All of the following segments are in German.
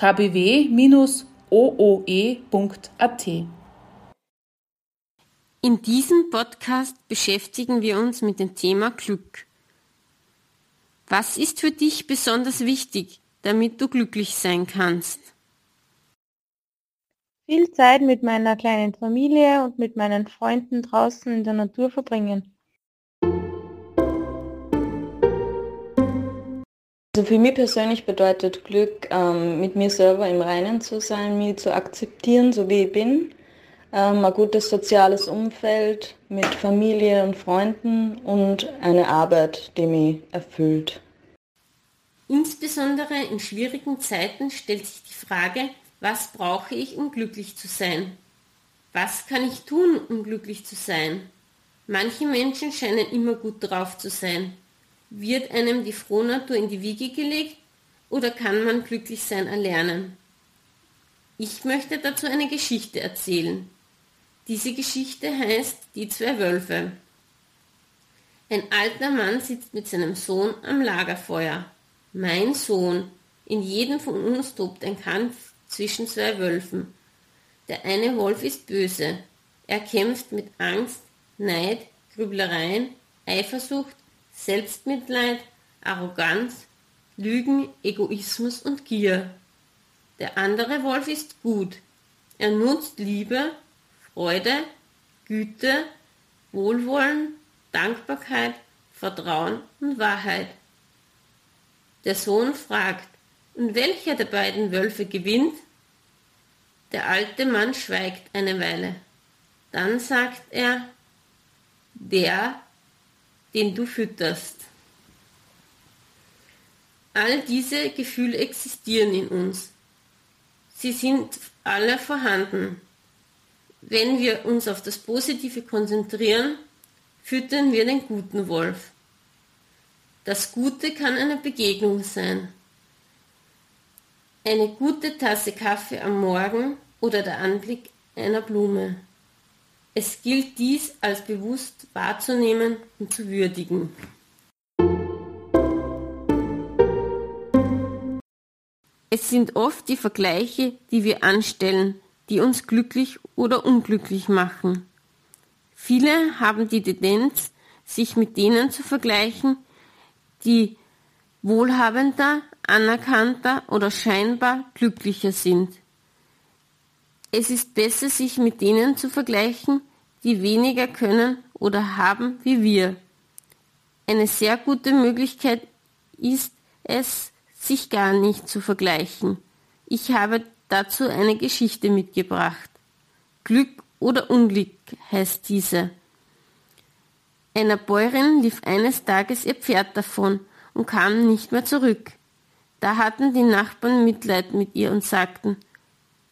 www.kbw-ooe.at. In diesem Podcast beschäftigen wir uns mit dem Thema Glück. Was ist für dich besonders wichtig, damit du glücklich sein kannst? Viel Zeit mit meiner kleinen Familie und mit meinen Freunden draußen in der Natur verbringen. Also für mich persönlich bedeutet Glück, ähm, mit mir selber im Reinen zu sein, mich zu akzeptieren, so wie ich bin. Ähm, ein gutes soziales Umfeld mit Familie und Freunden und eine Arbeit, die mich erfüllt. Insbesondere in schwierigen Zeiten stellt sich die Frage, was brauche ich, um glücklich zu sein? Was kann ich tun, um glücklich zu sein? Manche Menschen scheinen immer gut drauf zu sein. Wird einem die Frohnatur in die Wiege gelegt oder kann man glücklich sein erlernen? Ich möchte dazu eine Geschichte erzählen. Diese Geschichte heißt Die zwei Wölfe. Ein alter Mann sitzt mit seinem Sohn am Lagerfeuer. Mein Sohn, in jedem von uns tobt ein Kampf zwischen zwei Wölfen. Der eine Wolf ist böse. Er kämpft mit Angst, Neid, Grüblereien, Eifersucht, Selbstmitleid, Arroganz, Lügen, Egoismus und Gier. Der andere Wolf ist gut. Er nutzt Liebe, Freude, Güte, Wohlwollen, Dankbarkeit, Vertrauen und Wahrheit. Der Sohn fragt, und welcher der beiden Wölfe gewinnt? Der alte Mann schweigt eine Weile. Dann sagt er, der, den du fütterst. All diese Gefühle existieren in uns. Sie sind alle vorhanden. Wenn wir uns auf das Positive konzentrieren, füttern wir den guten Wolf. Das Gute kann eine Begegnung sein. Eine gute Tasse Kaffee am Morgen oder der Anblick einer Blume. Es gilt dies als bewusst wahrzunehmen und zu würdigen. Es sind oft die Vergleiche, die wir anstellen, die uns glücklich oder unglücklich machen. Viele haben die Tendenz, sich mit denen zu vergleichen, die wohlhabender, anerkannter oder scheinbar glücklicher sind. Es ist besser, sich mit denen zu vergleichen, die weniger können oder haben wie wir. Eine sehr gute Möglichkeit ist es, sich gar nicht zu vergleichen. Ich habe dazu eine Geschichte mitgebracht. Glück oder Unglück heißt diese. Einer Bäuerin lief eines Tages ihr Pferd davon und kam nicht mehr zurück. Da hatten die Nachbarn Mitleid mit ihr und sagten,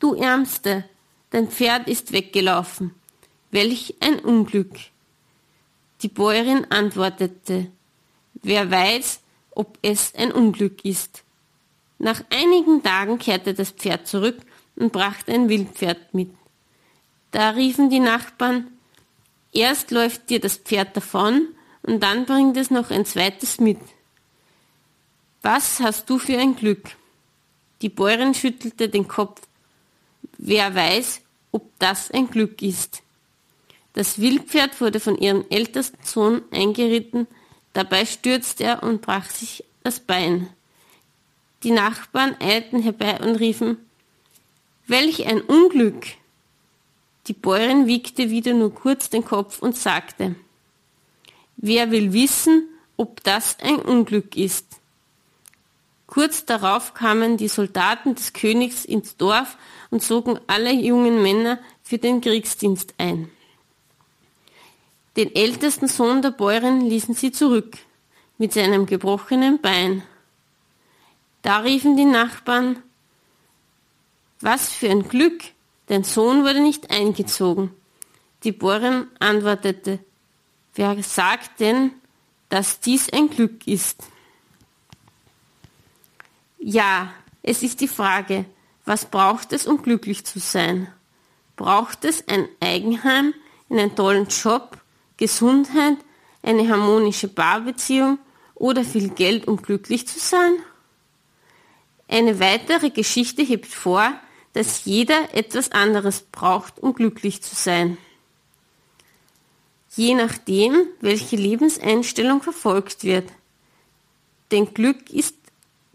Du Ärmste, dein Pferd ist weggelaufen. Welch ein Unglück. Die Bäuerin antwortete, Wer weiß, ob es ein Unglück ist. Nach einigen Tagen kehrte das Pferd zurück und brachte ein Wildpferd mit. Da riefen die Nachbarn, erst läuft dir das Pferd davon und dann bringt es noch ein zweites mit. Was hast du für ein Glück? Die Bäuerin schüttelte den Kopf. Wer weiß, ob das ein Glück ist. Das Wildpferd wurde von ihrem ältesten Sohn eingeritten, dabei stürzte er und brach sich das Bein. Die Nachbarn eilten herbei und riefen, Welch ein Unglück! Die Bäuerin wiegte wieder nur kurz den Kopf und sagte, Wer will wissen, ob das ein Unglück ist? Kurz darauf kamen die Soldaten des Königs ins Dorf und zogen alle jungen Männer für den Kriegsdienst ein. Den ältesten Sohn der Bäuerin ließen sie zurück, mit seinem gebrochenen Bein. Da riefen die Nachbarn, Was für ein Glück, dein Sohn wurde nicht eingezogen. Die Borin antwortete, wer sagt denn, dass dies ein Glück ist? Ja, es ist die Frage, was braucht es, um glücklich zu sein? Braucht es ein Eigenheim, einen tollen Job, Gesundheit, eine harmonische Paarbeziehung oder viel Geld, um glücklich zu sein? Eine weitere Geschichte hebt vor, dass jeder etwas anderes braucht, um glücklich zu sein. Je nachdem, welche Lebenseinstellung verfolgt wird. Denn Glück ist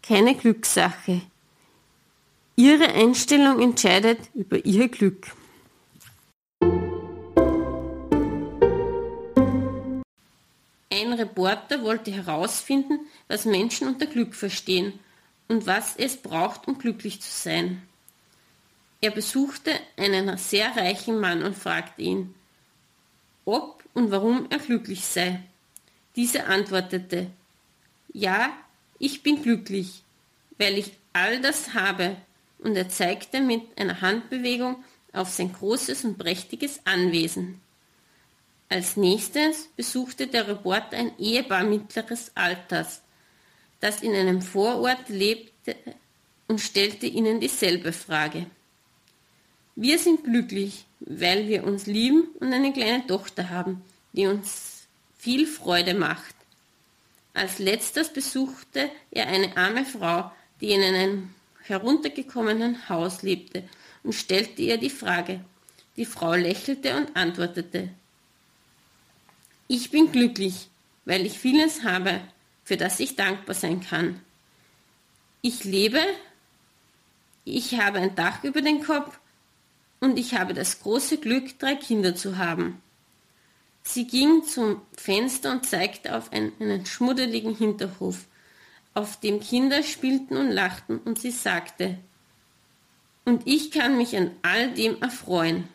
keine Glückssache. Ihre Einstellung entscheidet über Ihr Glück. Ein Reporter wollte herausfinden, was Menschen unter Glück verstehen und was es braucht, um glücklich zu sein. Er besuchte einen sehr reichen Mann und fragte ihn, ob und warum er glücklich sei. Dieser antwortete, ja, ich bin glücklich, weil ich all das habe, und er zeigte mit einer Handbewegung auf sein großes und prächtiges Anwesen. Als nächstes besuchte der Reporter ein Ehepaar mittleres Alters, das in einem Vorort lebte und stellte ihnen dieselbe Frage. Wir sind glücklich, weil wir uns lieben und eine kleine Tochter haben, die uns viel Freude macht. Als letztes besuchte er eine arme Frau, die in einem heruntergekommenen Haus lebte, und stellte ihr die Frage. Die Frau lächelte und antwortete, ich bin glücklich, weil ich vieles habe, für das ich dankbar sein kann. Ich lebe, ich habe ein Dach über den Kopf und ich habe das große Glück, drei Kinder zu haben. Sie ging zum Fenster und zeigte auf einen, einen schmuddeligen Hinterhof, auf dem Kinder spielten und lachten, und sie sagte, und ich kann mich an all dem erfreuen.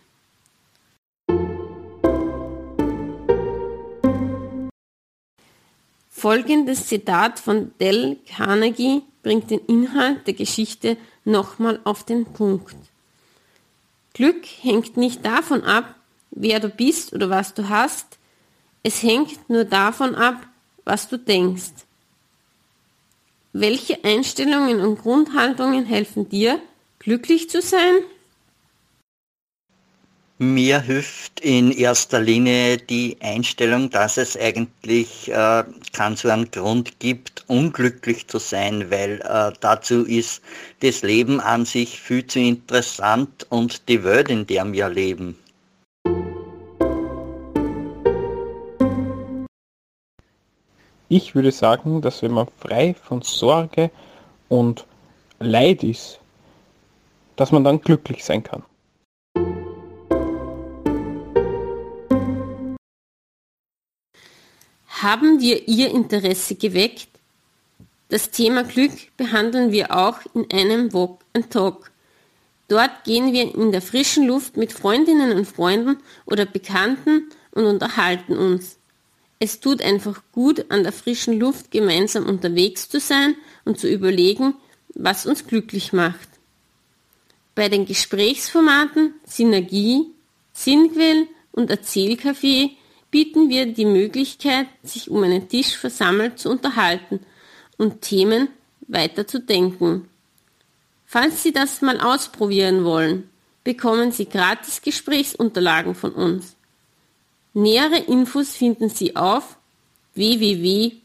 Folgendes Zitat von Dell Carnegie bringt den Inhalt der Geschichte nochmal auf den Punkt. Glück hängt nicht davon ab, wer du bist oder was du hast, es hängt nur davon ab, was du denkst. Welche Einstellungen und Grundhaltungen helfen dir, glücklich zu sein? Mir hilft in erster Linie die Einstellung, dass es eigentlich äh, keinen so einen Grund gibt, unglücklich zu sein, weil äh, dazu ist das Leben an sich viel zu interessant und die Welt, in der wir leben. Ich würde sagen, dass wenn man frei von Sorge und Leid ist, dass man dann glücklich sein kann. haben wir Ihr Interesse geweckt? Das Thema Glück behandeln wir auch in einem Walk and Talk. Dort gehen wir in der frischen Luft mit Freundinnen und Freunden oder Bekannten und unterhalten uns. Es tut einfach gut, an der frischen Luft gemeinsam unterwegs zu sein und zu überlegen, was uns glücklich macht. Bei den Gesprächsformaten Synergie, Sinnquell und Erzählcafé bieten wir die Möglichkeit, sich um einen Tisch versammelt zu unterhalten und Themen weiter zu denken. Falls Sie das mal ausprobieren wollen, bekommen Sie gratis Gesprächsunterlagen von uns. Nähere Infos finden Sie auf www.kbw-ooe.at.